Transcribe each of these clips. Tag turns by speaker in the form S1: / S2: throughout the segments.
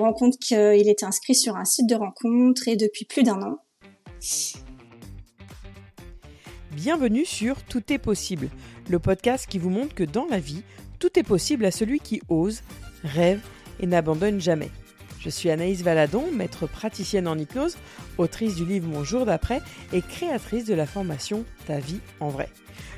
S1: rencontre qu'il était inscrit sur un site de rencontre et depuis plus d'un an.
S2: Bienvenue sur Tout est possible, le podcast qui vous montre que dans la vie, tout est possible à celui qui ose, rêve et n'abandonne jamais. Je suis Anaïs Valadon, maître praticienne en hypnose, autrice du livre Mon jour d'après et créatrice de la formation Ta vie en vrai.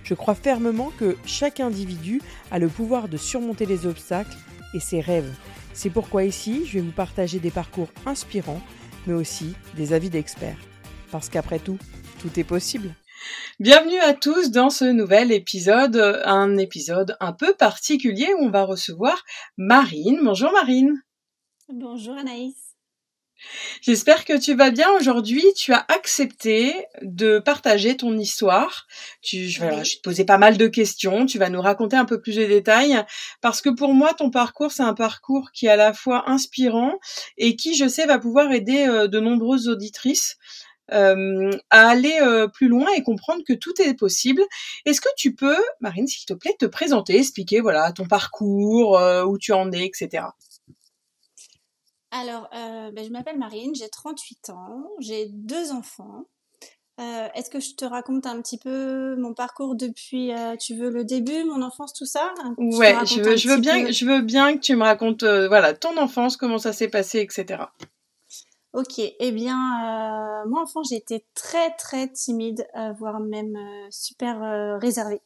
S2: Je crois fermement que chaque individu a le pouvoir de surmonter les obstacles et ses rêves. C'est pourquoi ici, je vais vous partager des parcours inspirants, mais aussi des avis d'experts. Parce qu'après tout, tout est possible.
S3: Bienvenue à tous dans ce nouvel épisode, un épisode un peu particulier où on va recevoir Marine. Bonjour Marine.
S1: Bonjour Anaïs.
S3: J'espère que tu vas bien aujourd'hui. Tu as accepté de partager ton histoire. Tu, je, vais te poser pas mal de questions. Tu vas nous raconter un peu plus de détails parce que pour moi, ton parcours, c'est un parcours qui est à la fois inspirant et qui, je sais, va pouvoir aider euh, de nombreuses auditrices euh, à aller euh, plus loin et comprendre que tout est possible. Est-ce que tu peux, Marine, s'il te plaît, te présenter, expliquer voilà ton parcours, où tu en es, etc.
S1: Alors, euh, ben, je m'appelle Marine, j'ai 38 ans, j'ai deux enfants. Euh, est-ce que je te raconte un petit peu mon parcours depuis, euh, tu veux le début, mon enfance, tout ça?
S3: Ouais, je veux, je veux bien, je veux bien que tu me racontes, voilà, ton enfance, comment ça s'est passé, etc.
S1: Ok, eh bien, moi enfant, j'étais très très timide, voire même super réservée.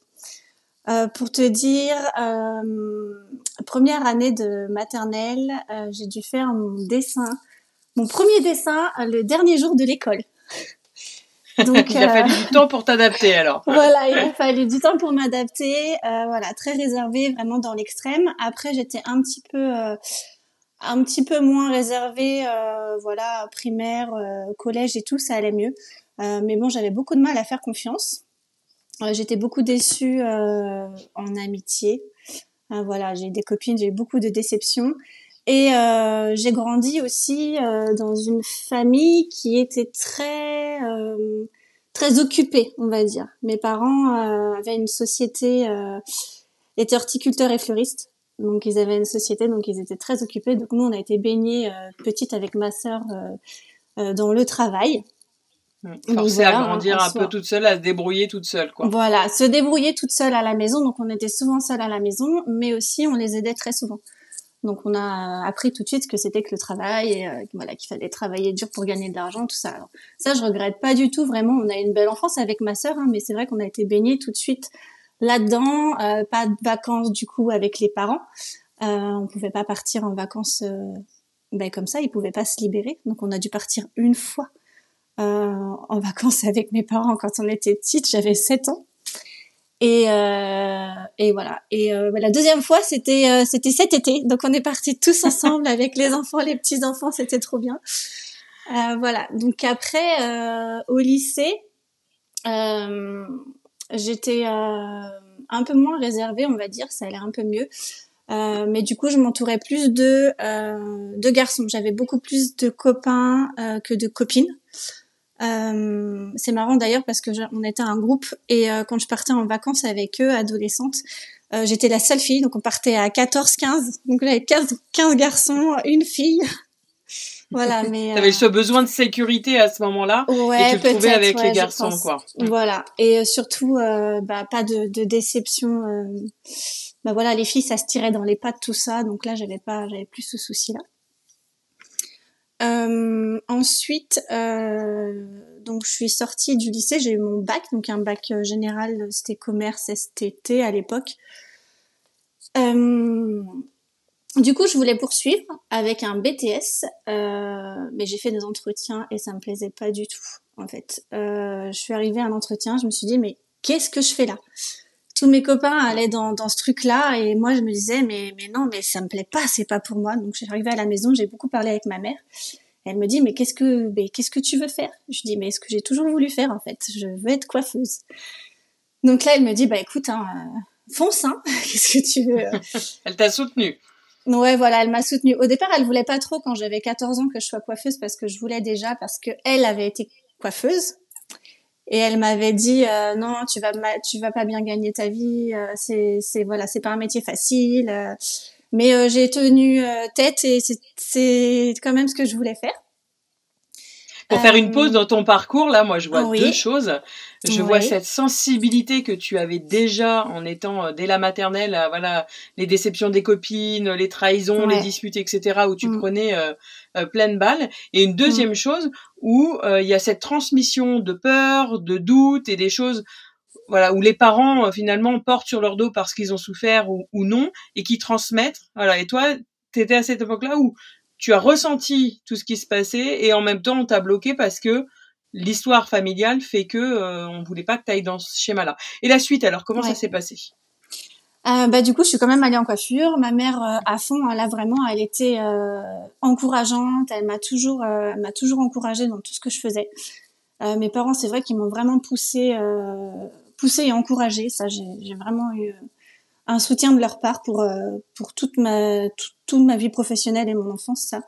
S1: Euh, pour te dire, euh, première année de maternelle, euh, j'ai dû faire mon dessin, mon premier dessin le dernier jour de l'école.
S3: Donc, il a fallu du temps pour t'adapter alors.
S1: voilà, il a fallu du temps pour m'adapter. voilà, très réservée, vraiment dans l'extrême. Après, j'étais un petit peu, un petit peu moins réservée. voilà, primaire, collège et tout, ça allait mieux. mais bon, j'avais beaucoup de mal à faire confiance. Euh, j'étais beaucoup déçue euh, en amitié. Euh, voilà, j'ai des copines, j'ai eu beaucoup de déceptions. Et euh, j'ai grandi aussi euh, dans une famille qui était très euh, très occupée, on va dire. Mes parents avaient une société, étaient horticulteurs et fleuristes, donc ils avaient une société, donc ils étaient très occupés. Donc nous, on a été baignés petite avec ma sœur dans le travail.
S3: Forcée à grandir un peu toute seule, à se débrouiller toute seule, quoi.
S1: Voilà, se débrouiller toute seule à la maison. Donc on était souvent seule à la maison, mais aussi on les aidait très souvent. Donc on a appris tout de suite que c'était que le travail, et, euh, voilà, qu'il fallait travailler dur pour gagner de l'argent, tout ça. Alors, ça, je regrette pas du tout. Vraiment, on a eu une belle enfance avec ma sœur, hein, mais c'est vrai qu'on a été baignés tout de suite là-dedans. Euh, pas de vacances du coup avec les parents. Euh, on pouvait pas partir en vacances euh, ben, comme ça. Ils pouvaient pas se libérer. Donc on a dû partir une fois en vacances avec mes parents quand on était petite. J'avais 7 ans. Et, euh, et voilà. Et euh, la deuxième fois, c'était euh, c'était cet été. Donc on est partis tous ensemble avec les enfants, les petits enfants. C'était trop bien. Euh, voilà. Donc après, euh, au lycée, j'étais un peu moins réservée, on va dire. Ça allait un peu mieux. mais du coup, je m'entourais plus de de garçons. J'avais beaucoup plus de copains que de copines. Euh, c'est marrant d'ailleurs parce que on était un groupe et euh, quand je partais en vacances avec eux, adolescentes, euh, j'étais la seule fille, donc on partait à 14-15, donc j'avais 15, 15 garçons, une fille.
S3: voilà, mais t'avais ce besoin de sécurité à ce moment-là ouais, et tu le trouvais avec les garçons, quoi.
S1: Voilà, et surtout, bah, pas de, de déception. bah voilà, les filles, ça se tirait dans les pattes, tout ça, donc là, j'avais pas, j'avais plus ce souci-là. Euh, ensuite, euh, donc je suis sortie du lycée, j'ai eu mon bac, donc un bac euh, général, c'était commerce STT à l'époque. Du coup, je voulais poursuivre avec un BTS, mais j'ai fait des entretiens et ça me plaisait pas du tout. En fait, je suis arrivée à un entretien, je me suis dit mais qu'est-ce que je fais là? Tous mes copains allaient dans, dans ce truc-là et moi je me disais mais mais non mais ça me plaît pas c'est pas pour moi. Donc je suis arrivée à la maison j'ai beaucoup parlé avec ma mère. Elle me dit mais qu'est-ce que mais qu'est-ce que tu veux faire? Je dis mais ce que j'ai toujours voulu faire en fait je veux être coiffeuse. Donc là elle me dit bah écoute hein, euh, fonce hein qu'est-ce que tu veux?
S3: Elle t'a soutenue.
S1: Ouais, voilà, elle m'a soutenue. Au départ, elle voulait pas trop quand j'avais 14 ans que je sois coiffeuse parce que je voulais déjà parce que elle avait été coiffeuse et elle m'avait dit euh, non tu vas tu vas pas bien gagner ta vie euh, c'est c'est voilà c'est pas un métier facile euh, Mais j'ai tenu tête et c'est quand même ce que je voulais faire.
S3: Pour faire une pause dans ton parcours, là, moi, je vois deux choses. Je vois cette sensibilité que tu avais déjà en étant dès la maternelle, voilà, les déceptions des copines, les trahisons, les disputes, etc., où tu mm. prenais euh, pleine balle. Et une deuxième mm. chose où il y a cette transmission de peur, de doute et des choses voilà où les parents finalement portent sur leur dos parce qu'ils ont souffert ou, ou non et qui transmettent voilà et toi tu étais à cette époque-là où tu as ressenti tout ce qui se passait et en même temps on t'a bloqué parce que l'histoire familiale fait que euh, on voulait pas que tu ailles dans ce schéma-là. Et la suite alors, comment ça s'est passé?
S1: Euh, bah du coup, je suis quand même allée en coiffure. Ma mère, euh, à fond, là vraiment, elle était euh, encourageante. Elle m'a toujours, m'a toujours encouragée dans tout ce que je faisais. mes parents, c'est vrai qu'ils m'ont vraiment poussé, poussé et encouragée. Ça, j'ai vraiment eu un soutien de leur part pour pour toute ma toute ma vie professionnelle et mon enfance, ça.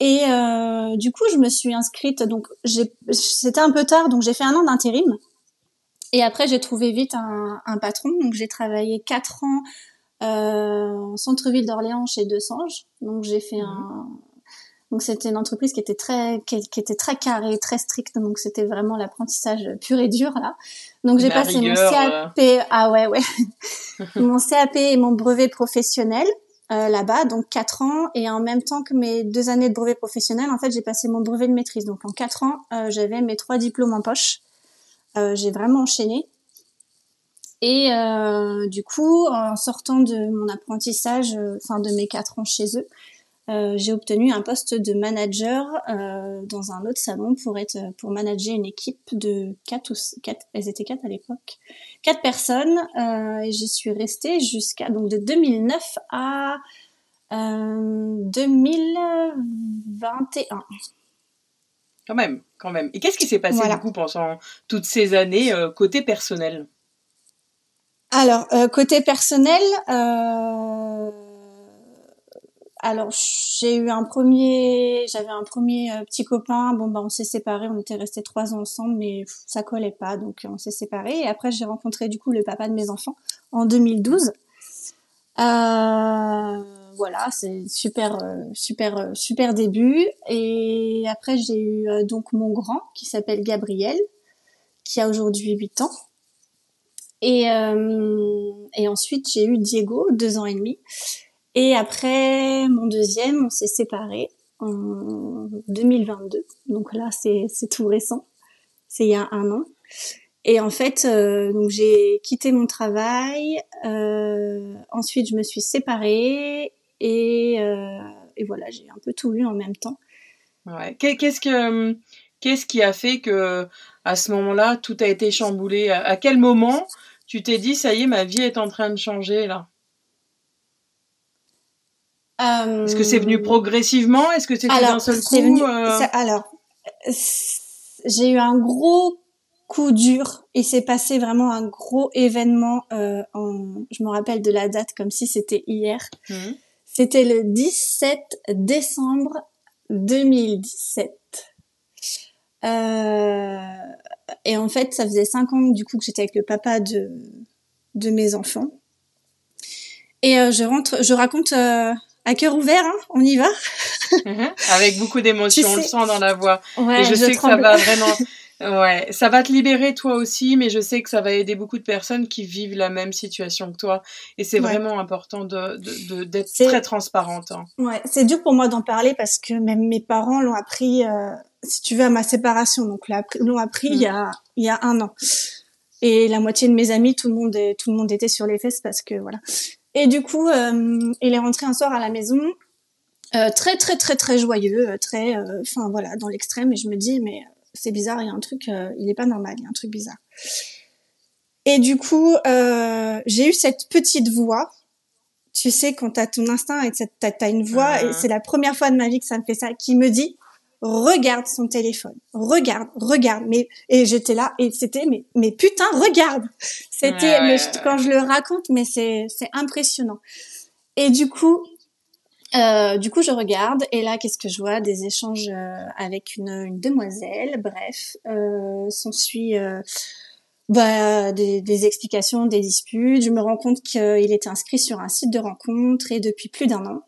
S1: Et euh, du coup, je me suis inscrite. Donc, c'était un peu tard, donc j'ai fait un an d'intérim. Et après, j'ai trouvé vite un, un patron. Donc, j'ai travaillé quatre ans euh, en centre-ville d'Orléans chez Desange. Donc, j'ai fait un. Donc, c'était une entreprise qui était très, qui, était très carrée, très stricte. Donc, c'était vraiment l'apprentissage pur et dur là. Donc, j'ai passé mon CAP. Ah ouais, ouais. mon CAP et mon brevet professionnel. Euh, là-bas, donc quatre ans, et en même temps que mes deux années de brevet professionnel, en fait, j'ai passé mon brevet de maîtrise. Donc en quatre ans, euh, j'avais mes trois diplômes en poche. Euh, j'ai vraiment enchaîné. Et du coup, en sortant de mon apprentissage, enfin de mes quatre ans chez eux, j'ai obtenu un poste de manager dans un autre salon pour être pour manager une équipe de quatre ou quatre, elles étaient quatre à l'époque, quatre personnes euh, et j'y suis restée jusqu'à donc de 2009 à euh, 2021.
S3: Quand même, quand même. Et qu'est-ce qui s'est passé du coup pendant toutes ces années euh, côté personnel?
S1: Alors euh, côté personnel, euh, alors j'ai eu un premier, j'avais un premier euh, petit copain. Bon bah on s'est séparés, on était restés trois ans ensemble, mais ça collait pas, donc on s'est séparés. Et après j'ai rencontré du coup le papa de mes enfants en 2012. Euh, voilà, c'est super, euh, super, super début. Et après j'ai eu donc mon grand qui s'appelle Gabriel, qui a aujourd'hui 8 ans. Et ensuite j'ai eu Diego, deux ans et demi. Et après mon deuxième, on s'est séparés en 2022. Donc là, c'est tout récent. C'est il y a un an. Et en fait, euh, donc j'ai quitté mon travail. Euh, ensuite, je me suis séparée et, euh, et voilà, j'ai un peu tout eu en même temps.
S3: Ouais. Qu'est-ce que qu'est-ce qui a fait que à ce moment-là, tout a été chamboulé? À quel moment tu t'es dit ça y est, ma vie est en train de changer là? Est-ce que c'est venu euh, progressivement? Est-ce que c'était d'un seul coup
S1: euh? Alors, j'ai eu un gros coup dur. Il s'est passé vraiment un gros événement. Euh, en, je me rappelle de la date comme si c'était hier. Mmh. C'était le 17 décembre 2017. Euh, et en fait, ça faisait cinq ans du coup que j'étais avec le papa de de mes enfants. Et euh, je rentre, je raconte euh, à cœur ouvert, hein, on y va.
S3: Mhm. Avec beaucoup d'émotion, on le sent dans la voix. Ouais, et je, sais que ça va vraiment. Ouais, ça va te libérer toi aussi, mais je sais que ça va aider beaucoup de personnes qui vivent la même situation que toi. Et c'est vraiment important de, d'être très transparente. Hein.
S1: Ouais, c'est dur pour moi d'en parler parce que même mes parents l'ont appris, euh, si tu veux, à ma séparation. Donc l'ont appris il y a il y a un an. Et la moitié de mes amis, tout le monde, tout le monde était sur les fesses parce que voilà. Et du coup, euh, il est rentré un soir à la maison, euh, très très très très joyeux, euh, très, enfin voilà, dans l'extrême. Et je me dis, mais c'est bizarre, il y a un truc, il n'est pas normal, il y a un truc bizarre. Et du coup, j'ai eu cette petite voix. Tu sais, quand t'as ton instinct et t'as as une voix, et c'est la première fois de ma vie que ça me fait ça, qui me dit, regarde son téléphone, regarde, regarde. Mais et j'étais là et c'était mais mais putain regarde. C'était mais quand je le raconte mais c'est c'est impressionnant. Et du coup euh, du coup je regarde et là qu'est-ce que je vois? Des échanges euh, avec une, une demoiselle. Bref, euh, s'en suit. Euh, bah, des, des, explications, des disputes. Je me rends compte qu'il était inscrit sur un site de rencontre et depuis plus d'un an.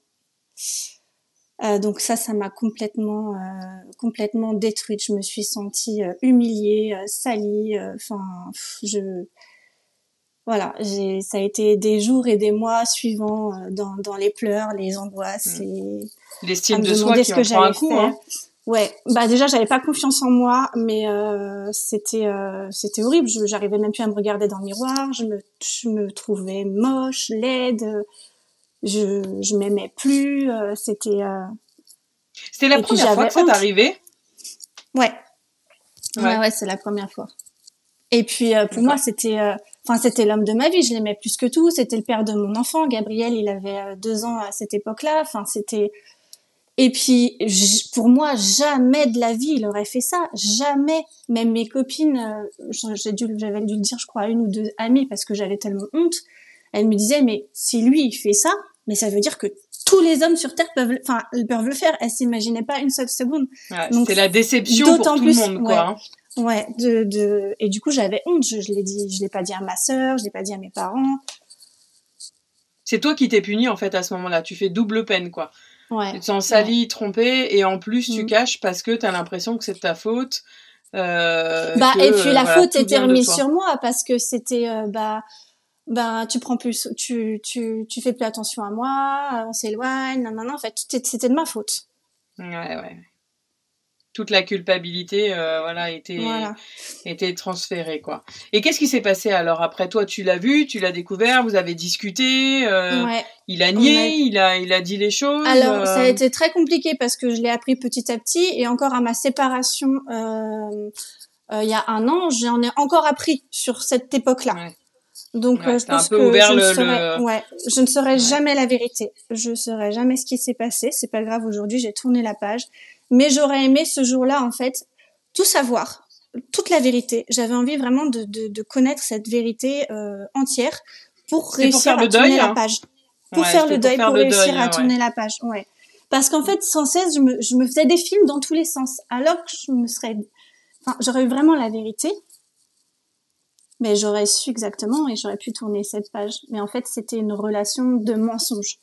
S1: Euh, donc ça, ça m'a complètement, euh, complètement détruite. Je me suis sentie euh, humiliée, euh, salie. Enfin, je, voilà, j'ai, ça a été des jours et des mois suivants dans, dans les pleurs, les angoisses,
S3: mmh. l'estime de soi qui en prend un coup. Hein.
S1: Ouais, bah déjà j'avais pas confiance en moi, mais euh, c'était euh, c'était horrible. Je, j'arrivais même plus à me regarder dans le miroir. Je me je me trouvais moche, laide. Je je m'aimais plus. Euh, c'était. Euh...
S3: C'était la première fois que ça t'arrivait.
S1: Ouais. Ouais ouais, c'est la première fois. Et puis euh, pour moi c'était enfin c'était l'homme de ma vie. Je l'aimais plus que tout. C'était le père de mon enfant. Gabriel, il avait deux ans à cette époque-là. Enfin c'était et puis, pour moi, jamais de la vie, il aurait fait ça. Jamais. Même mes copines, euh, j'ai dû, j'avais dû le dire, je crois, à une ou deux amies parce que j'avais tellement honte. Elles me disaient, mais si lui, il fait ça, mais ça veut dire que tous les hommes sur Terre peuvent, enfin, peuvent le faire. Elles s'imaginaient pas une seule seconde.
S3: Ouais, c'est la déception pour tout le monde, quoi.
S1: Ouais, ouais de, de, et du coup, j'avais honte. Je, je l'ai dit, je l'ai pas dit à ma sœur, je l'ai pas dit à mes parents.
S3: C'est toi qui t'es puni, en fait, à ce moment-là. Tu fais double peine, quoi.
S1: Ouais.
S3: Tu te sens sali, trompé, et en plus tu mm. caches parce que tu as l'impression que c'est ta faute. Euh,
S1: bah et puis la faute était remise sur moi parce que c'était euh, bah bah tu prends plus tu tu tu fais plus attention à moi, on s'éloigne, non non non en fait c'était de ma faute.
S3: Ouais ouais toute la culpabilité euh, voilà était était transférée quoi. Et qu'est-ce qui s'est passé alors après toi? Tu l'as vu, tu l'as découvert, vous avez discuté, euh, il a nié, il a il a dit les choses.
S1: Alors ça a euh. été très compliqué parce que je l'ai appris petit à petit et encore à ma séparation il y a un an, j'en ai encore appris sur cette époque-là. Donc je pense que je, ne ouais, je ne saurais jamais la vérité. Je saurais jamais ce qui s'est passé. C'est pas grave. Aujourd'hui, j'ai tourné la page. Mais j'aurais aimé ce jour-là, en fait, tout savoir, toute la vérité. J'avais envie vraiment de, de, de, connaître cette vérité euh, entière pour réussir à tourner la hein. page. Pour faire le deuil, pour, réussir à tourner la page. Ouais. Parce qu'en fait, sans cesse, je me, je me faisais des films dans tous les sens. Alors que je me serais... Enfin, j'aurais eu vraiment la vérité. Mais j'aurais su exactement et j'aurais pu tourner cette page. Mais en fait, c'était une relation de mensonge.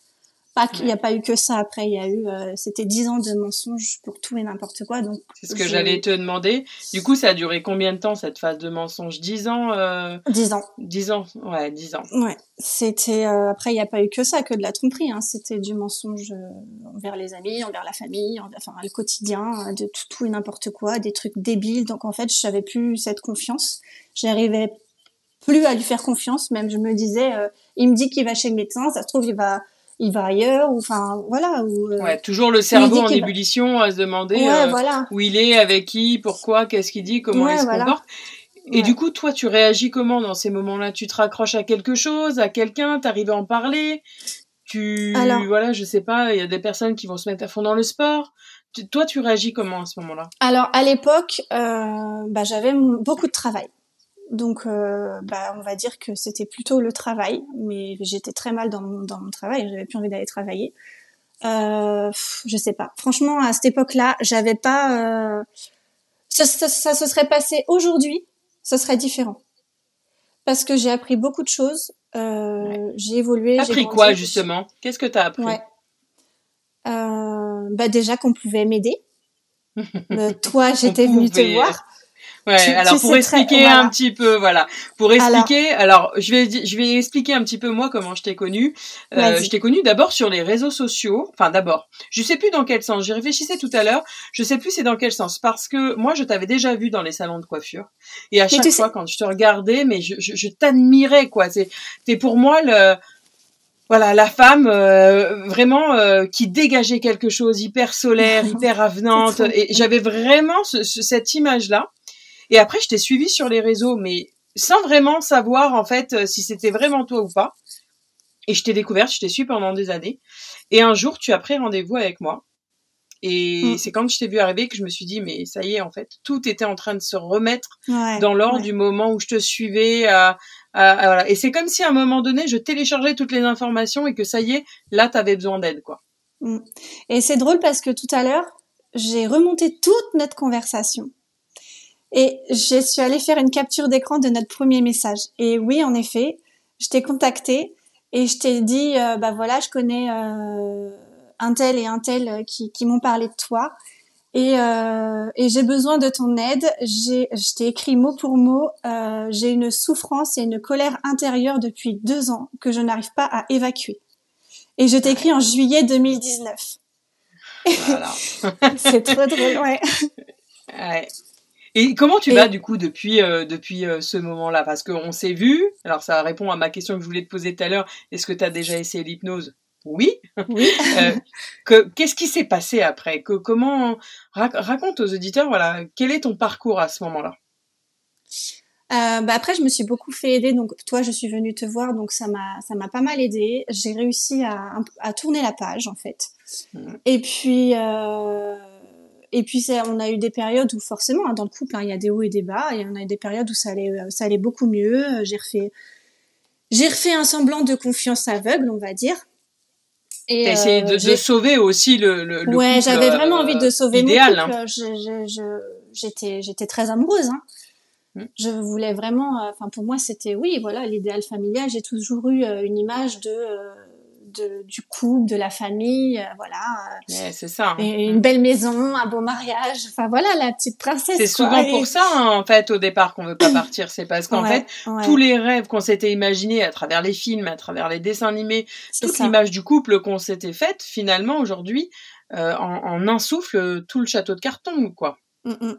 S1: Pas qu'il n'y a pas eu que ça après, il y a eu, euh, c'était dix ans de mensonges pour tout et n'importe quoi. Donc
S3: c'est ce que j'allais te demander. Du coup, ça a duré combien de temps cette phase de mensonge? Dix ans euh...
S1: Dix ans.
S3: Dix ans, ouais, dix ans.
S1: Ouais, c'était euh, après il n'y a pas eu que ça, que de la tromperie. Hein. C'était du mensonge euh, envers les amis, envers la famille, envers, enfin le quotidien, de tout, tout et n'importe quoi, des trucs débiles. Donc en fait, je savais plus cette confiance. J'arrivais plus à lui faire confiance. Même je me disais, il me dit qu'il va chez le médecin, ça se trouve il va il va ailleurs ou enfin voilà ou
S3: euh, ouais toujours le cerveau en ébullition à se demander euh, voilà. où il est avec qui pourquoi qu'est-ce qu'il dit comment il se comporte. Et du coup toi tu réagis comment dans ces moments-là? Tu te raccroches à quelque chose à quelqu'un t'arrives à en parler? Tu Alors, voilà je sais pas il y a des personnes qui vont se mettre à fond dans le sport. Toi tu réagis comment à ce moment-là?
S1: Alors à l'époque euh, bah, j'avais beaucoup de travail donc, euh, bah, on va dire que c'était plutôt le travail, mais j'étais très mal dans mon, dans mon travail, j'avais plus envie d'aller travailler. Euh, je sais pas. Franchement, à cette époque-là, j'avais pas. Euh... Ça, ça, ça, se serait passé aujourd'hui, ce serait différent. Parce que j'ai appris beaucoup de choses. Euh, J'ai évolué.
S3: T'as appris quoi justement? Qu'est-ce que t'as appris? Ouais.
S1: euh, Bah déjà qu'on pouvait m'aider. Euh, toi, j'étais venue te voir.
S3: Ouais, alors pour expliquer un petit peu, voilà, pour expliquer, alors, je vais je vais expliquer un petit peu moi comment je t'ai connu. Euh, je t'ai connu d'abord sur les réseaux sociaux. Enfin, d'abord, je sais plus dans quel sens. J'y réfléchissais tout à l'heure. Je sais plus c'est dans quel sens parce que moi je t'avais déjà vu dans les salons de coiffure et à chaque fois quand je te regardais, mais je, je, je t'admirais quoi. C'est t'es pour moi le voilà la femme euh, vraiment euh, qui dégageait quelque chose hyper solaire, hyper avenante et j'avais vraiment ce, cette image là et après, je t'ai suivi sur les réseaux, mais sans vraiment savoir en fait euh, si c'était vraiment toi ou pas. Et je t'ai découverte, je t'ai suivi pendant des années. Et un jour, tu as pris rendez-vous avec moi. Et mm. c'est quand je t'ai vu arriver que je me suis dit, mais ça y est, en fait, tout était en train de se remettre dans l'ordre du moment où je te suivais. À, voilà. Et c'est comme si à un moment donné, je téléchargeais toutes les informations et que ça y est, là, tu avais besoin d'aide, quoi.
S1: Mm. Et c'est drôle parce que tout à l'heure, j'ai remonté toute notre conversation Et je suis allée faire une capture d'écran de notre premier message. Et oui, en effet, je t'ai contacté et je t'ai dit, euh, bah voilà, je connais euh, un tel et un tel qui, qui m'ont parlé de toi. Et, euh, et j'ai besoin de ton aide. J'ai, je t'ai écrit mot pour mot. Euh, j'ai une souffrance et une colère intérieure depuis deux ans que je n'arrive pas à évacuer. Et je t'ai écrit en juillet 2019. Voilà. c'est trop drôle, ouais.
S3: ouais. Et comment tu vas du coup depuis euh, depuis euh, ce moment-là? Parce qu'on s'est vu. Alors ça répond à ma question que je voulais te poser tout à l'heure. Est-ce que tu as déjà essayé l'hypnose? Oui. oui. euh, Qu'est-ce qui s'est passé après? Que, Comment raconte aux auditeurs voilà quel est ton parcours à ce moment-là?
S1: Euh, bah après, je me suis beaucoup fait aider. Donc, toi, je suis venue te voir, donc ça m'a, ça m'a pas mal aidé. J'ai réussi à, à, tourner la page, en fait. Mmh. Et puis, euh, et puis, on a eu des périodes où forcément, hein, dans le couple, hein, il y a des hauts et des bas. Et on a eu des périodes où ça allait, ça allait beaucoup mieux. J'ai refait, j'ai refait un semblant de confiance aveugle, on va dire.
S3: Et essayé de, de, sauver aussi le, le,
S1: le ouais, j'avais vraiment envie de sauver idéal, mon couple. Hein. J'étais, j'étais très amoureuse. Hein. Mm. Je voulais vraiment, euh, enfin pour moi c'était oui, voilà l'idéal familial. J'ai toujours eu euh, une image de, euh, de, du couple, de la famille, voilà.
S3: c'est ça. Hein.
S1: Et une mm. belle maison, un beau mariage. Enfin voilà la petite princesse.
S3: C'est souvent pour ça en fait au départ qu'on veut pas partir. C'est parce qu'en fait tous les rêves qu'on s'était imaginés à travers les films, à travers les dessins animés, toute l'image du couple qu'on s'était faite, finalement aujourd'hui en, en un souffle tout le château de carton quoi. Mm,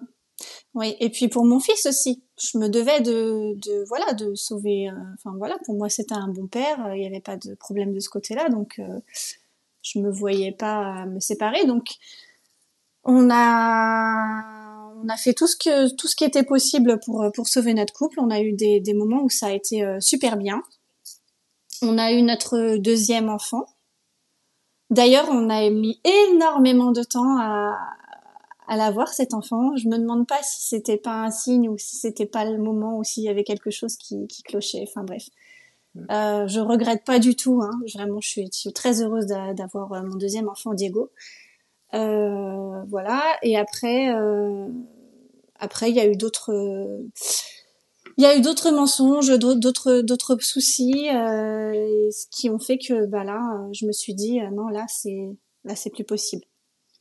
S1: oui, et puis pour mon fils aussi, je me devais de, de voilà de sauver. Euh, enfin voilà, pour moi c'était un bon père, euh, il n'y avait pas de problème de ce côté-là, donc euh, je me voyais pas me séparer. Donc on a on a fait tout ce que tout ce qui était possible pour pour sauver notre couple. On a eu des, des moments où ça a été super bien. On a eu notre deuxième enfant. D'ailleurs, on a mis énormément de temps à, à la voir cet enfant. Je me demande pas si c'était pas un signe ou si c'était pas le moment ou s'il y avait quelque chose qui, qui clochait. Enfin bref, mm. euh, je regrette pas du tout. Hein. Vraiment, je suis, je suis très heureuse d'avoir euh, mon deuxième enfant Diego. Euh, voilà. Et après, euh, après il y a eu d'autres. il y a eu d'autres mensonges, d'autres d'autres soucis, qui ont fait que bah là, je me suis dit non là c'est là c'est plus possible.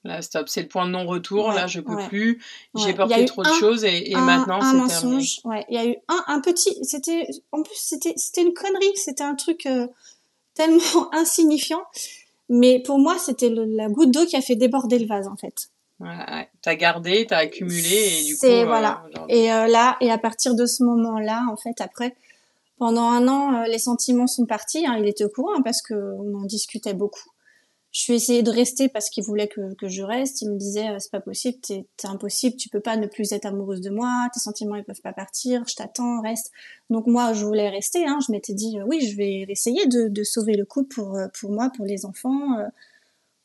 S3: Là, stop, c'est le point de non-retour. là, je peux plus. J'ai porté trop de choses et, et maintenant c'est terminé.
S1: Ouais, il y a eu un, un petit. C'était en plus c'était c'était une connerie. C'était un truc euh, tellement insignifiant. Mais pour moi, c'était la goutte d'eau qui a fait déborder le vase en fait.
S3: Ouais, t'as gardé, t'as accumulé et du coup. Euh,
S1: voilà. et euh, là, et à partir de ce moment-là, en fait, après, pendant un an, les sentiments sont partis. Hein, il était au courant parce que on en discutait beaucoup je suis essayé de rester parce qu'il voulait que, que, je reste. Il me disait euh, c'est pas possible, t'es impossible, tu peux pas ne plus être amoureuse de moi, tes sentiments ils peuvent pas partir, je t'attends, reste. Donc moi je voulais rester, hein. je m'étais dit euh, oui je vais essayer de, de, sauver le couple pour euh, pour moi, pour les enfants,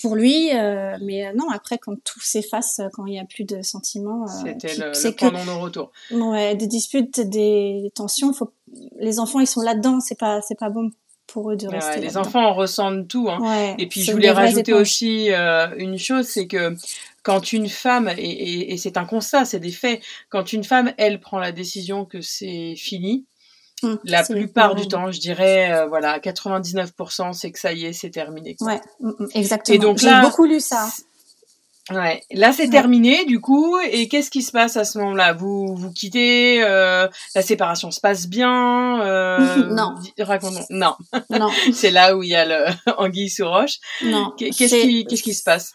S1: pour lui. mais non après quand tout s'efface, quand il y a plus de sentiments,
S3: c'était le, le que, non retour.
S1: Ouais, des disputes, des tensions, faut les enfants ils sont là-dedans, c'est pas c'est pas bon pour eux de rester.
S3: les enfants ressentent tout. Hein. et puis je voulais rajouter aussi euh, une chose, c'est que quand une femme, et, c'est un constat, c'est des faits, quand une femme, elle prend la décision que c'est fini, hum, la plupart du temps, je dirais, euh, voilà, 99%, c'est que ça y est, c'est terminé.
S1: Ouais, hum, hum, exactement. Et donc j'ai beaucoup lu ça.
S3: Ouais, là c'est terminé du coup. Et qu'est-ce qui se passe à ce moment-là? Vous vous quittez euh, La séparation se passe bien
S1: euh, Non.
S3: Racontons. Non. Non. c'est là où il y a le anguille sous roche. Non. Qu'est-ce qui qu'est-ce qui se passe?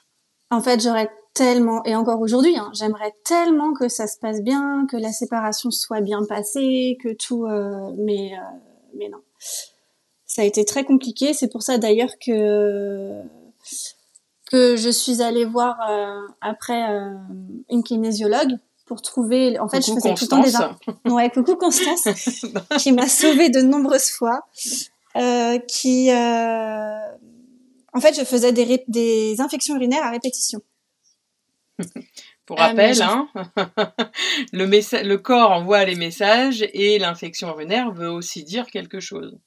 S1: En fait, j'aurais tellement et encore aujourd'hui, hein, j'aimerais tellement que ça se passe bien, que la séparation soit bien passée, que tout. Euh, mais euh, mais non. Ça a été très compliqué. C'est pour ça d'ailleurs que que je suis allée voir euh, après euh, une kinésiologue pour trouver. En fait, je faisais tout le temps des. Ouais, coucou Constance, qui m'a sauvée de nombreuses fois. Euh, qui, en fait, je faisais des, des infections urinaires à répétition.
S3: Pour rappel, hein, le, le corps envoie les messages et l'infection urinaire veut aussi dire quelque chose.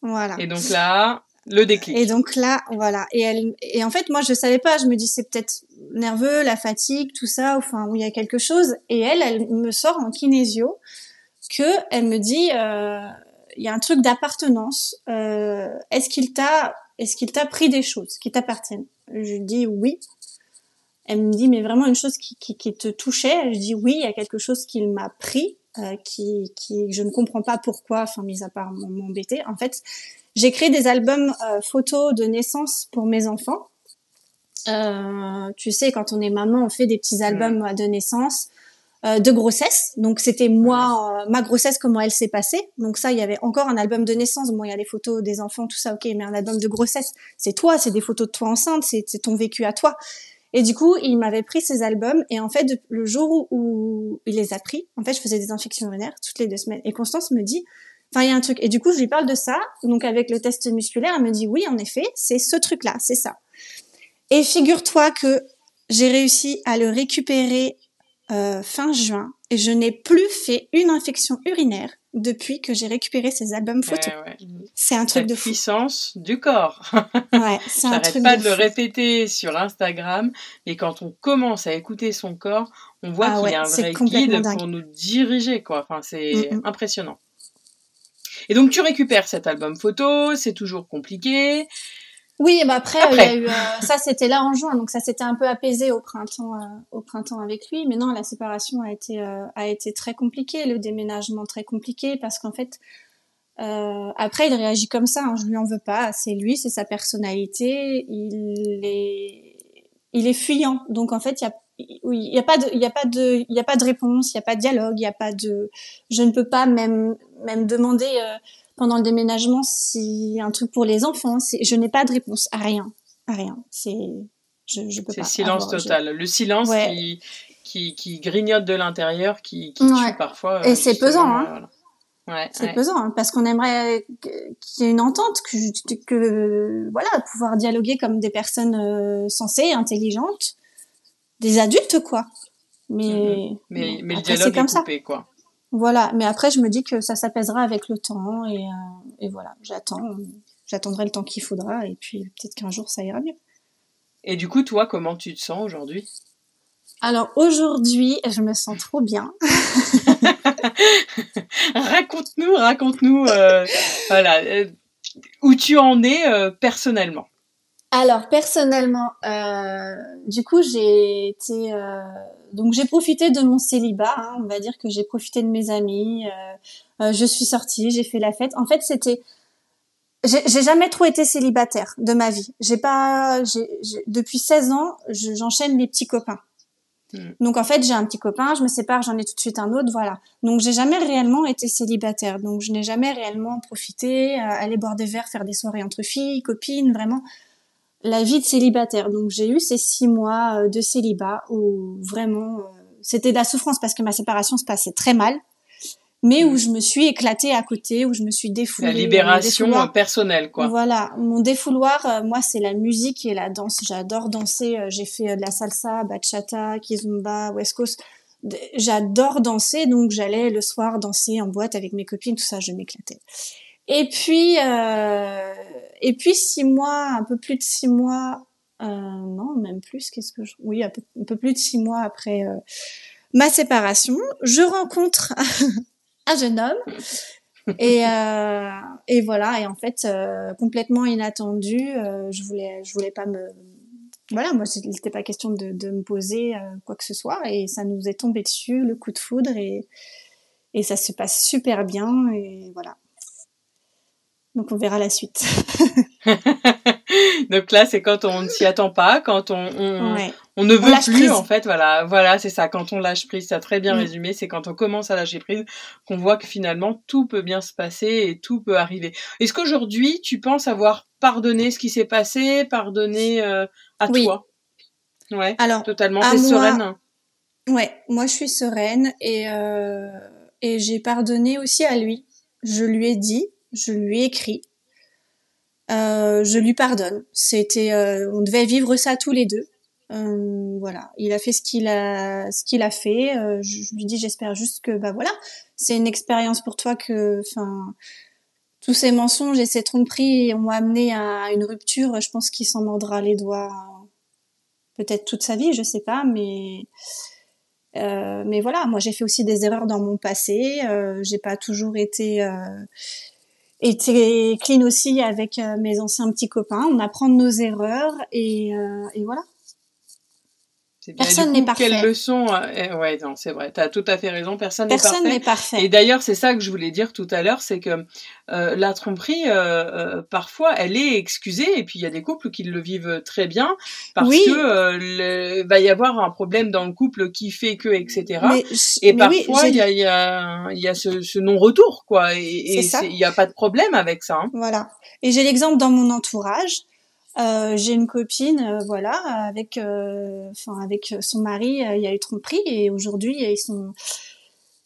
S1: Voilà.
S3: Et donc là, Le déclic.
S1: Et donc là, voilà. Et elle, et en fait, moi, je savais pas. Je me dis, c'est peut-être nerveux, la fatigue, tout ça. Enfin, où il y a quelque chose. Et elle, elle me sort en kinésio que elle me dit, euh, il y a un truc d'appartenance. Euh, est-ce qu'il t'a, est-ce qu'il t'a pris des choses qui t'appartiennent? Je dis oui. Elle me dit, mais vraiment une chose qui, qui, te touchait? Je dis oui, il y a quelque chose qu'il m'a pris. Euh, qui, qui, je ne comprends pas pourquoi, enfin, mis à part m'embêter. En fait, j'ai créé des albums euh, photos de naissance pour mes enfants. Euh, tu sais, quand on est maman, on fait des petits albums de naissance, euh, de grossesse. Donc c'était moi, euh, ma grossesse, comment elle s'est passée. Donc ça, il y avait encore un album de naissance. Bon, il y a les photos des enfants, tout ça, ok, mais un album de grossesse, c'est toi, c'est des photos de toi enceinte, c'est ton vécu à toi. Et du coup, il m'avait pris ces albums et en fait, le jour où, il les a pris, en fait, je faisais des infections urinaires toutes les deux semaines. Et Constance me dit, enfin, il y a un truc. Et du coup, je lui parle de ça. Donc, avec le test musculaire, elle me dit, oui, en effet, c'est ce truc-là, c'est ça. Et figure-toi que j'ai réussi à le récupérer euh, fin juin et je n'ai plus fait une infection urinaire depuis que j'ai récupéré ces albums photos. C'est un truc de
S3: fou. puissance du corps.
S1: ouais, c'est un truc
S3: pas de, le répéter sur Instagram, et quand on commence à écouter son corps, on voit ah qu'il y a un vrai guide pour nous diriger, quoi. Enfin, c'est mm, mm. impressionnant. Et donc tu récupères cet album photo, c'est toujours compliqué.
S1: Oui, bah après, Il y a eu, euh, ça c'était là en juin, donc ça s'était un peu apaisé au printemps, euh, au printemps avec lui. Mais non, la séparation a été euh, a été très compliquée, le déménagement très compliqué parce qu'en fait, après il réagit comme ça. Hein, je lui en veux pas, c'est lui, c'est sa personnalité. Il est il est fuyant, donc en fait il y a il y a pas de il y a pas de il y a pas de réponse, il y a pas de dialogue, il y a pas de je ne peux pas même même demander pendant le déménagement si un truc pour les enfants. Je n'ai pas de réponse à rien, à rien. C'est je, je peux pas.
S3: Silence total. Le silence qui, qui, qui grignote de l'intérieur, qui, qui tue parfois.
S1: Et c'est pesant, hein. Ouais, c'est pesant hein, parce qu'on aimerait qu'il y ait une entente, que, que voilà, pouvoir dialoguer comme des personnes euh, sensées, intelligentes, des adultes quoi. Mais
S3: mais, mais le dialogue est, coupé quoi.
S1: Voilà, mais après je me dis que ça s'apaisera avec le temps et, euh, et voilà, j'attends, j'attendrai le temps qu'il faudra et puis peut-être qu'un jour ça ira mieux.
S3: Et du coup, toi, comment tu te sens aujourd'hui?
S1: Alors aujourd'hui, je me sens trop bien.
S3: raconte-nous, raconte-nous, euh, voilà, euh, où tu en es personnellement.
S1: Alors personnellement, euh, du coup j'ai été euh, donc j'ai profité de mon célibat, hein, on va dire que j'ai profité de mes amis, euh, je suis sortie, j'ai fait la fête. En fait c'était j'ai jamais trop été célibataire de ma vie. J'ai pas, j'ai depuis 16 ans, j'enchaîne les petits copains. Hmm. Donc en fait, j'ai un petit copain, je me sépare, j'en ai tout de suite un autre, voilà. Donc j'ai jamais réellement été célibataire. Donc je n'ai jamais réellement profité, aller boire des verres, faire des soirées entre filles, copines, vraiment la vie de célibataire. Donc j'ai eu ces six mois euh, de célibat où vraiment euh, c'était de la souffrance parce que ma séparation se passait très mal, mais où mm. je me suis éclatée à côté, où je me suis défoulée.
S3: La libération personnelle, quoi.
S1: Voilà, mon défouloir, euh, moi c'est la musique et la danse. J'adore danser. J'ai fait de la salsa, bachata, kizumba, west coast. J'adore danser, donc j'allais le soir danser en boîte avec mes copines, tout ça, je m'éclatais. Et puis, euh, et puis six mois, un peu plus de six mois, euh, non, même plus. Qu'est-ce que je, oui, un peu, plus de six mois après euh, ma séparation, je rencontre un jeune homme. Et, euh, et voilà. Et en fait, euh, complètement inattendu. Je voulais, je voulais pas me, voilà, moi, il n'était pas question de, de me poser quoi que ce soit. Et ça nous est tombé dessus, le coup de foudre, et et ça se passe super bien. Et voilà. Donc on verra la suite.
S3: Donc là, c'est quand on ne s'y attend pas, quand on, on, ne veut plus, en fait, voilà, voilà, c'est ça. Quand on lâche prise, ça a très bien mm. résumé. C'est quand on commence à lâcher prise qu'on voit que finalement tout peut bien se passer et tout peut arriver. Est-ce qu'aujourd'hui, tu penses avoir pardonné ce qui s'est passé, pardonné euh, à toi? Ouais. Alors, totalement. T'es sereine?
S1: Ouais, moi je suis sereine et euh, et j'ai pardonné aussi à lui. Je lui ai dit je lui ai écrit, euh, je lui pardonne. C'était, euh, on devait vivre ça tous les deux. Euh, voilà, il a fait ce qu'il a, ce qu'il a fait. je, lui dis, j'espère juste que, bah voilà, c'est une expérience pour toi que, enfin, tous ces mensonges et ces tromperies ont amené à une rupture, je pense qu'il s'en mordra les doigts peut-être toute sa vie, je sais pas, mais mais voilà, moi j'ai fait aussi des erreurs dans mon passé. J'ai pas toujours été euh, été clean aussi avec euh, mes anciens petits copains. On apprend de nos erreurs et, euh, et voilà.
S3: Personne n'est parfait. Quelle leçon euh, Ouais, non, c'est vrai. Tu as tout à fait raison. Personne n'est
S1: parfait.
S3: Personne
S1: parfait.
S3: Et d'ailleurs, c'est ça que je voulais dire tout à l'heure, c'est que euh, la tromperie, euh, euh, parfois, elle est excusée. Et puis, il y a des couples qui le vivent très bien parce que euh, va y avoir un problème dans le couple qui fait que, etc. Mais, et parfois, il y a, y a, y a ce, ce non-retour, quoi. Et il n'y a pas de problème avec ça. Hein.
S1: Voilà. Et j'ai l'exemple dans mon entourage. Euh, j'ai une copine, euh, voilà, avec, euh, enfin avec son mari, il y a eu tromperie et aujourd'hui ils sont,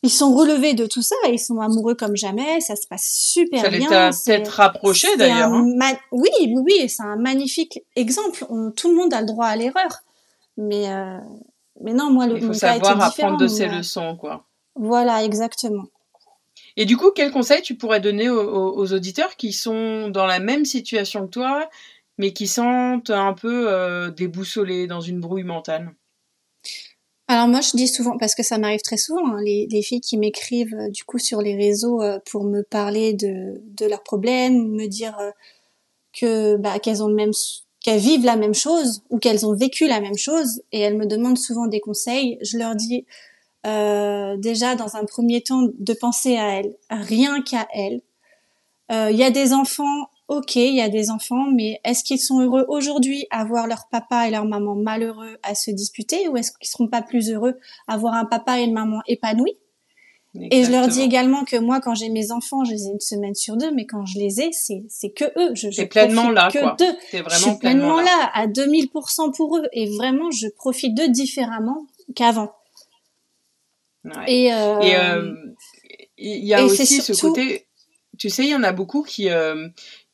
S1: ils sont relevés de tout ça, ils sont amoureux comme jamais, ça se passe super bien.
S3: Ça les peut-être rapprochés d'ailleurs. Hein.
S1: Oui, oui, oui, c'est un magnifique exemple. tout le monde a le droit à l'erreur, mais mais non, moi le.
S3: Il faut savoir apprendre de ces leçons, quoi.
S1: Voilà, exactement.
S3: Et du coup, quel conseil tu pourrais donner aux, auditeurs qui sont dans la même situation que toi mais qui sentent un peu euh, déboussolés dans une brouille mentale
S1: alors moi je dis souvent parce que ça m'arrive très souvent hein, les, les, filles qui m'écrivent euh, du coup sur les réseaux euh, pour me parler de, de leurs problèmes, me dire euh, que bah, qu'elles ont le même qu'elles vivent la même chose ou qu'elles ont vécu la même chose et elles me demandent souvent des conseils. Je leur dis déjà dans un premier temps de penser à elles, rien qu'à elles. Il y a des enfants ok, il y a des enfants, mais est-ce qu'ils sont heureux aujourd'hui à voir leur papa et leur maman malheureux à se disputer ou est-ce qu'ils seront pas plus heureux à voir un papa et une maman épanouis? Et je leur dis également que moi, quand j'ai mes enfants, je les ai une semaine sur deux, mais quand je les ai, c'est c'est que eux. Je, je
S3: pleinement là,
S1: que
S3: quoi.
S1: d'eux.
S3: vraiment
S1: je suis pleinement là. à 2000% pour eux, et vraiment, je profite d'eux différemment qu'avant.
S3: Ouais. Et, euh, et euh, il y a aussi ce côté tu sais, il y en a beaucoup qui, euh,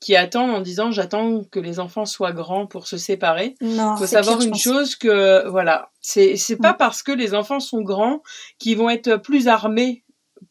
S3: qui attendent en disant j'attends que les enfants soient grands pour se séparer. Il faut savoir une chose que voilà, c'est c'est pas mm. parce que les enfants sont grands qu'ils vont être plus armés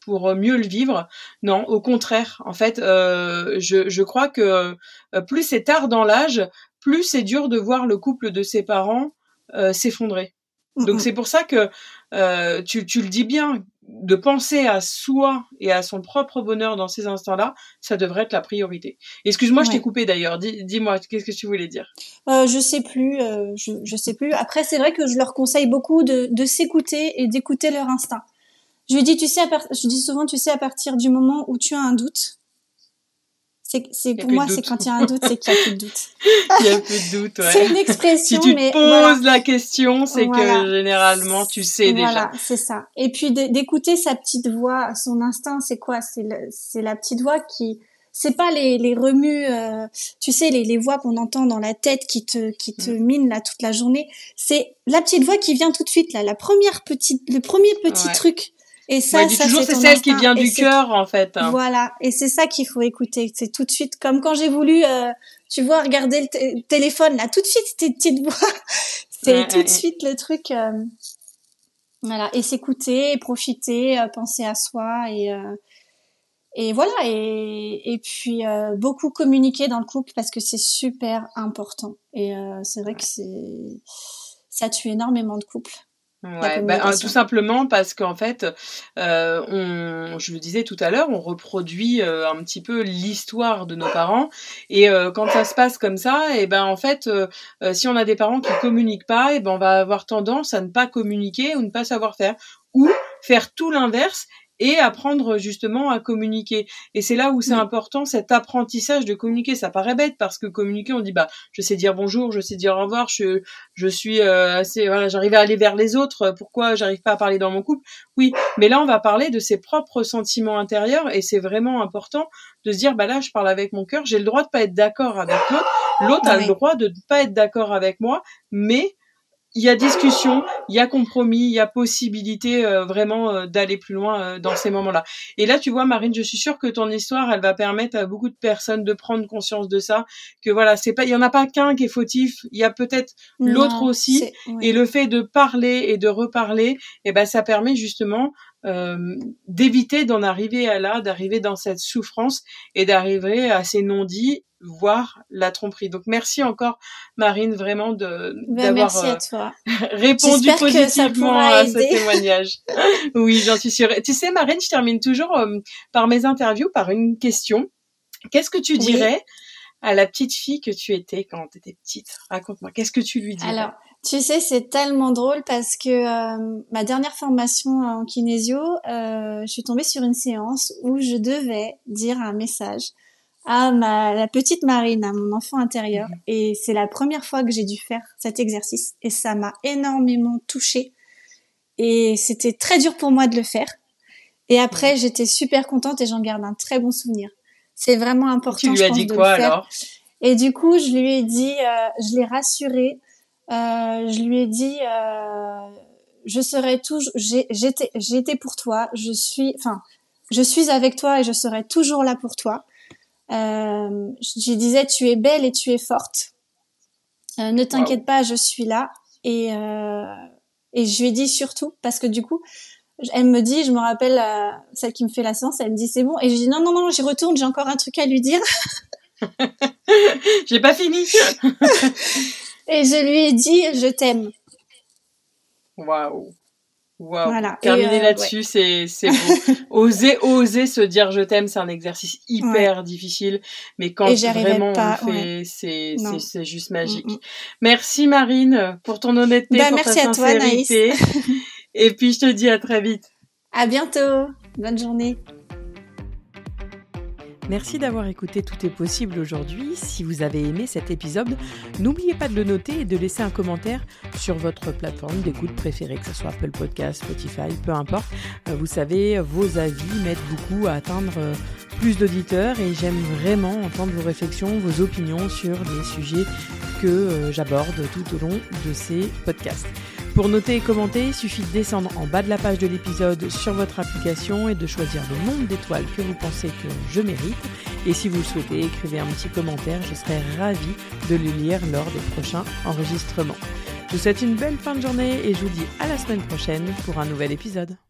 S3: pour mieux le vivre. Non, au contraire. En fait, euh, je, je crois que euh, plus c'est tard dans l'âge, plus c'est dur de voir le couple de ses parents euh, s'effondrer. Donc c'est pour ça que euh, tu, tu le dis bien, de penser à soi et à son propre bonheur dans ces instants-là, ça devrait être la priorité. Excuse-moi, je t'ai coupé d'ailleurs. Dis-moi, qu'est-ce que tu voulais dire?
S1: Euh, Je sais plus. Euh, je, je sais plus. Après, c'est vrai que je leur conseille beaucoup de, de s'écouter et d'écouter leur instinct. Je lui dis, tu sais, je dis souvent, tu sais, à partir du moment où tu as un doute, c'est pour moi, c'est quand il y a un doute, c'est qu'il n'y a plus de doute.
S3: il y a plus de doute, ouais.
S1: C'est une expression,
S3: si tu
S1: mais
S3: poses la question, c'est que généralement tu sais déjà.
S1: Voilà, c'est ça. Et puis d'écouter sa petite voix, son instinct, c'est quoi? C'est c'est la petite voix qui c'est pas les, les remues, euh, tu sais, les, les voix qu'on entend dans la tête qui te, qui te mm. mine là toute la journée. C'est la petite voix qui vient tout de suite là, la première petite, le premier petit truc
S3: et ça, ça toujours c'est celle qui vient du cœur en fait. Hein.
S1: Voilà, et c'est ça qu'il faut écouter. C'est tout de suite comme quand j'ai voulu, euh, tu vois, regarder le téléphone là, tout de suite c'était petite voix. c'est tout de suite le truc. Euh, voilà, et s'écouter, profiter, euh, penser à soi et et voilà et et puis beaucoup communiquer dans le couple parce que c'est super important. Et c'est vrai que c'est ça tue énormément de couples.
S3: Ouais, bah, tout simplement parce qu'en fait, euh, on, je le disais tout à l'heure, on reproduit euh, un petit peu l'histoire de nos parents. Et euh, quand ça se passe comme ça, et ben en fait, euh, si on a des parents qui communiquent pas, et ben on va avoir tendance à ne pas communiquer ou ne pas savoir faire. Ou faire tout l'inverse et apprendre justement à communiquer. Et c'est là où c'est important cet apprentissage de communiquer. Ça paraît bête parce que communiquer, on dit bah je sais dire bonjour, je sais dire au revoir, je je suis euh, assez voilà, j'arrive à aller vers les autres. Pourquoi j'arrive pas à parler dans mon couple? Oui, mais là on va parler de ses propres sentiments intérieurs et c'est vraiment important de se dire bah là je parle avec mon cœur, j'ai le droit de pas être d'accord avec l'autre, l'autre a le droit de ne pas être d'accord avec moi, mais il y a discussion, il y a compromis, il y a possibilité euh, vraiment euh, d'aller plus loin euh, dans ces moments-là. Et là, tu vois, Marine, je suis sûre que ton histoire, elle va permettre à beaucoup de personnes de prendre conscience de ça, que voilà, c'est pas, il y en a pas qu'un qui est fautif, il y a peut-être l'autre aussi. Et le fait de parler et de reparler, eh ben, ça permet justement euh, d'éviter d'en arriver à là, d'arriver dans cette souffrance et d'arriver à ces non-dits, voire la tromperie. Donc merci encore Marine vraiment de
S1: ben, d'avoir euh,
S3: répondu positivement à ce témoignage. oui, j'en suis sûre. Tu sais Marine, je termine toujours euh, par mes interviews par une question. Qu'est-ce que tu dirais à la petite fille que tu étais quand tu étais petite? Raconte-moi, qu'est-ce que tu lui dirais?
S1: Alors, tu sais, c'est tellement drôle parce que euh, ma dernière formation en kinésio, euh, je suis tombée sur une séance où je devais dire un message à ma la petite Marine, à mon enfant intérieur, mhm. et c'est la première fois que j'ai dû faire cet exercice et ça m'a énormément touchée et c'était très dur pour moi de le faire. Et après, j'étais super contente et j'en garde un très bon souvenir. C'est vraiment important. Tu
S3: lui as dit quoi alors?
S1: Et du coup, je lui ai dit, euh, je l'ai rassurée euh, je lui ai dit, euh, je serai toujours, j'étais, j'étais pour toi, je suis, enfin, je suis avec toi et je serai toujours là pour toi. Euh, je disais, tu es belle et tu es forte. Euh, ne t'inquiète pas, je suis là. Et, euh, et je lui ai dit surtout, parce que du coup, elle me dit, je me rappelle celle qui me fait la séance, elle me dit c'est bon. Et je dis non, non, non, j'y retourne, j'ai encore un truc à lui dire.
S3: j'ai pas fini.
S1: Et je lui ai dit, je t'aime.
S3: Waouh. Waouh. Voilà. Terminer euh, là-dessus, c'est c'est beau. oser oser se dire je t'aime, c'est un exercice hyper difficile, mais quand vraiment pas, on le fait, c'est c'est juste magique. Mm, mm. Merci Marine pour ton honnêteté, bah, pour merci ta sincérité. À toi, Et puis je te dis à très vite.
S1: À bientôt. Bonne journée.
S2: Merci d'avoir écouté Tout est possible aujourd'hui. Si vous avez aimé cet épisode, n'oubliez pas de le noter et de laisser un commentaire sur votre plateforme d'écoute préférée, que ce soit Apple Podcast, Spotify, peu importe. Euh, vous savez, vos avis m'aident beaucoup à atteindre euh, plus d'auditeurs et j'aime vraiment entendre vos réflexions, vos opinions sur les sujets que euh, j'aborde tout au long de ces podcasts. Pour noter et commenter, il suffit de descendre en bas de la page de l'épisode sur votre application et de choisir le nombre d'étoiles que vous pensez que je mérite. Et si vous le souhaitez, écrivez un petit commentaire, je serai ravie de le lire lors des prochains enregistrements. Je vous souhaite une belle fin de journée et je vous dis à la semaine prochaine pour un nouvel épisode.